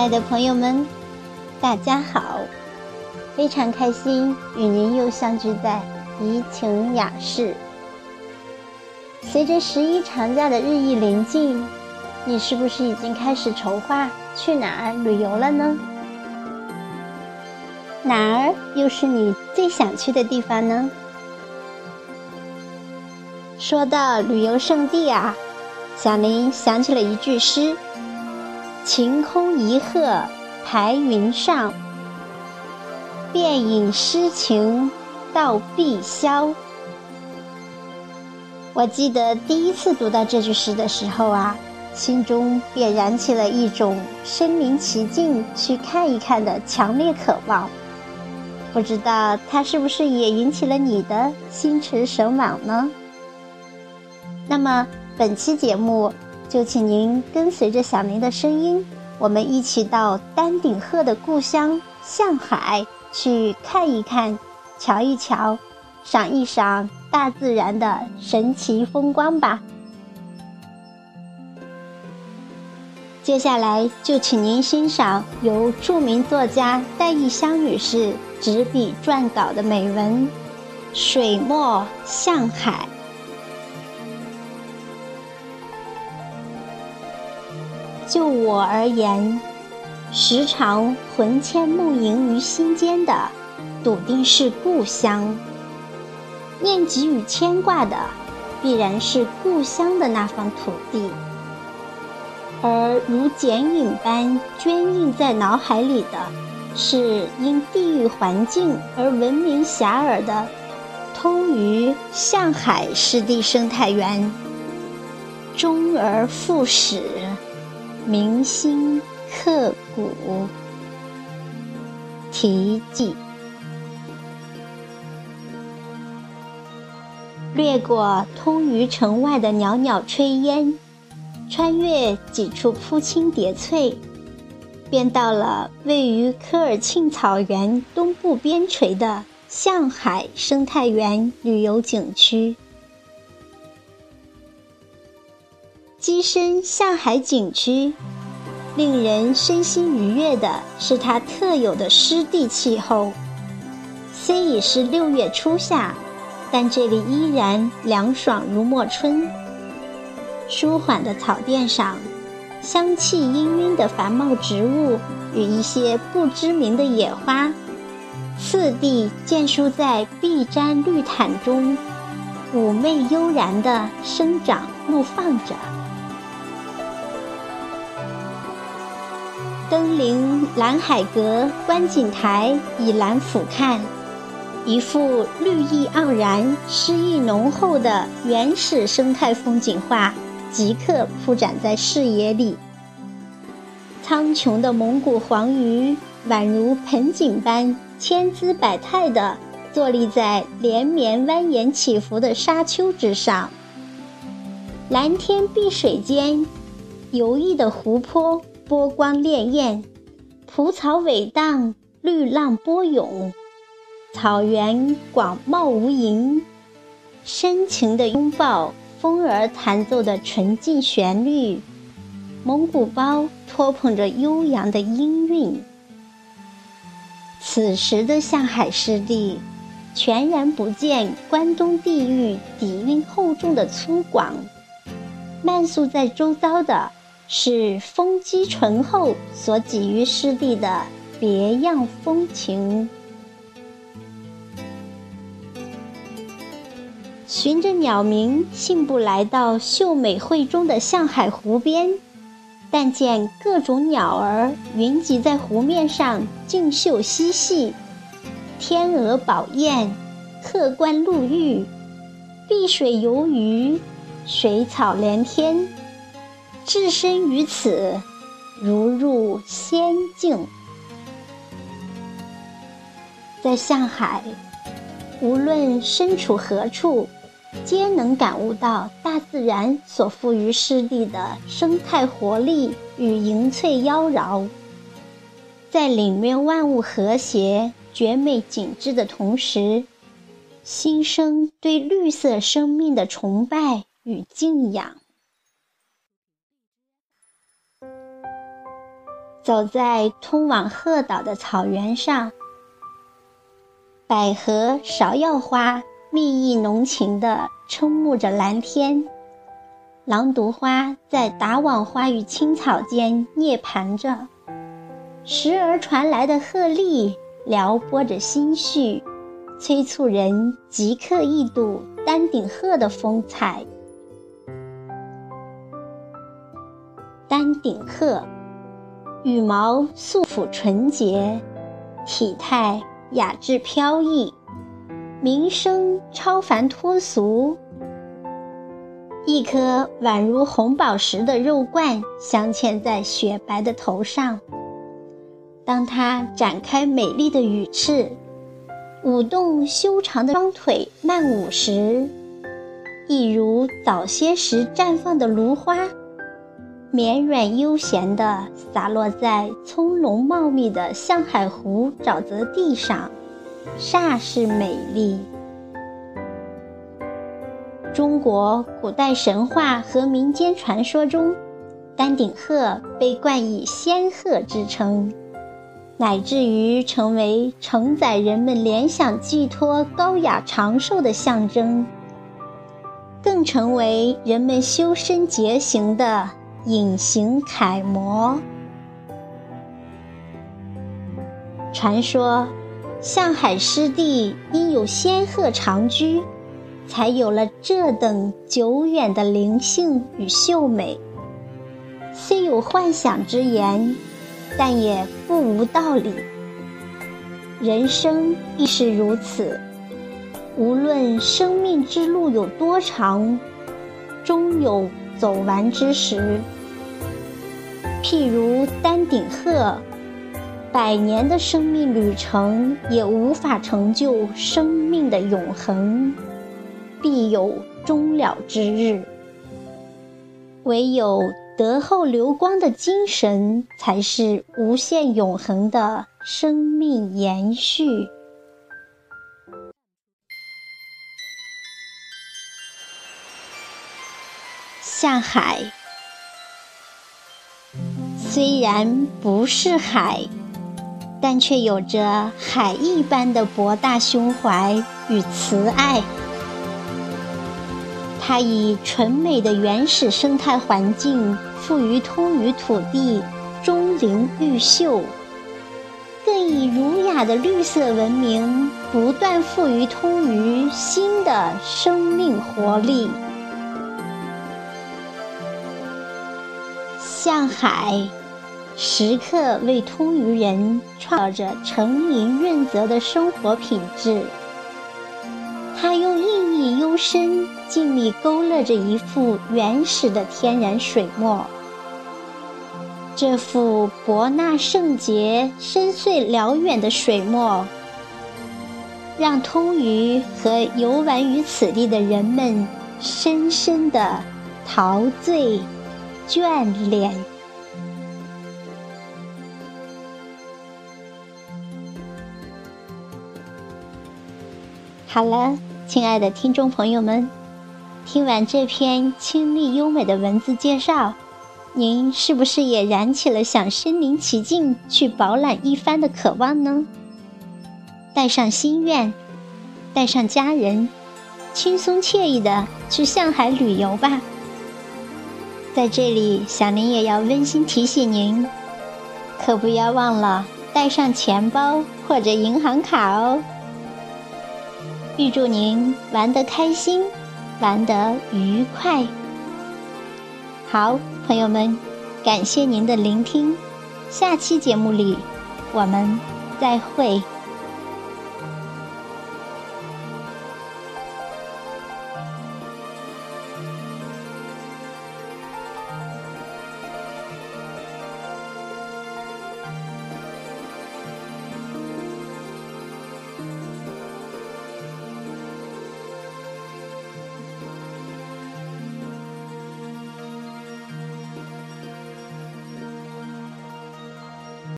亲爱的朋友们，大家好！非常开心与您又相聚在怡情雅室。随着十一长假的日益临近，你是不是已经开始筹划去哪儿旅游了呢？哪儿又是你最想去的地方呢？说到旅游胜地啊，小林想起了一句诗。晴空一鹤排云上，便引诗情到碧霄。我记得第一次读到这句诗的时候啊，心中便燃起了一种身临其境去看一看的强烈渴望。不知道它是不是也引起了你的心驰神往呢？那么本期节目。就请您跟随着小林的声音，我们一起到丹顶鹤的故乡向海去看一看、瞧一瞧、赏一赏大自然的神奇风光吧。接下来就请您欣赏由著名作家戴玉香女士执笔撰稿的美文《水墨向海》。就我而言，时常魂牵梦萦于心间的，笃定是故乡。念及与牵挂的，必然是故乡的那方土地。而如剪影般镌印在脑海里的，是因地域环境而闻名遐迩的通榆向海湿地生态园。终而复始。铭心刻骨，题记。掠过通榆城外的袅袅炊烟，穿越几处铺青叠翠，便到了位于科尔沁草原东部边陲的向海生态园旅游景区。跻身向海景区，令人身心愉悦的是它特有的湿地气候。虽已是六月初夏，但这里依然凉爽如暮春。舒缓的草甸上，香气氤氲的繁茂植物与一些不知名的野花，次第建树在碧毡绿毯中，妩媚悠然地生长怒放着。登临蓝海阁观景台以览俯瞰，一幅绿意盎然、诗意浓厚的原始生态风景画即刻铺展在视野里。苍穹的蒙古黄鱼宛如盆景般千姿百态地坐立在连绵蜿蜒起伏的沙丘之上，蓝天碧水间，游弋的湖泊。波光潋滟，蒲草苇荡，绿浪波涌，草原广袤无垠，深情的拥抱，风儿弹奏的纯净旋律，蒙古包托捧着悠扬的音韵。此时的向海湿地，全然不见关东地域底蕴厚重的粗犷，漫溯在周遭的。是风肌醇厚所给予湿地的别样风情。循着鸟鸣信步来到秀美汇中的向海湖边，但见各种鸟儿云集在湖面上竞秀嬉戏，天鹅宝燕，客官陆玉，碧水游鱼，水草连天。置身于此，如入仙境。在向海，无论身处何处，皆能感悟到大自然所赋予湿地的生态活力与盈翠妖娆。在领略万物和谐、绝美景致的同时，心生对绿色生命的崇拜与敬仰。走在通往鹤岛的草原上，百合、芍药花蜜意浓情地撑沐着蓝天，狼毒花在达网花与青草间涅槃着，时而传来的鹤唳撩拨着心绪，催促人即刻一睹丹顶鹤的风采。丹顶鹤。羽毛素朴纯洁，体态雅致飘逸，名声超凡脱俗。一颗宛如红宝石的肉冠镶嵌在雪白的头上。当它展开美丽的羽翅，舞动修长的双腿慢舞时，一如早些时绽放的芦花。绵软悠闲地洒落在葱茏茂密的象海湖沼泽地上，煞是美丽。中国古代神话和民间传说中，丹顶鹤被冠以仙鹤之称，乃至于成为承载人们联想寄托高雅长寿的象征，更成为人们修身洁行的。隐形楷模。传说，向海湿地因有仙鹤长居，才有了这等久远的灵性与秀美。虽有幻想之言，但也不无道理。人生亦是如此，无论生命之路有多长，终有。走完之时，譬如丹顶鹤，百年的生命旅程也无法成就生命的永恒，必有终了之日。唯有德厚流光的精神，才是无限永恒的生命延续。像海，虽然不是海，但却有着海一般的博大胸怀与慈爱。它以纯美的原始生态环境赋予通屿土地钟灵毓秀，更以儒雅的绿色文明不断赋予通于新的生命活力。向海，时刻为通渔人创造着澄明润泽的生活品质。它用意义幽深、静谧勾勒着一幅原始的天然水墨。这幅博纳圣洁、深邃辽远的水墨，让通渔和游玩于此地的人们深深的陶醉。眷恋。好了，亲爱的听众朋友们，听完这篇清丽优美的文字介绍，您是不是也燃起了想身临其境去饱览一番的渴望呢？带上心愿，带上家人，轻松惬意的去上海旅游吧。在这里，小林也要温馨提醒您，可不要忘了带上钱包或者银行卡哦。预祝您玩得开心，玩得愉快。好，朋友们，感谢您的聆听，下期节目里我们再会。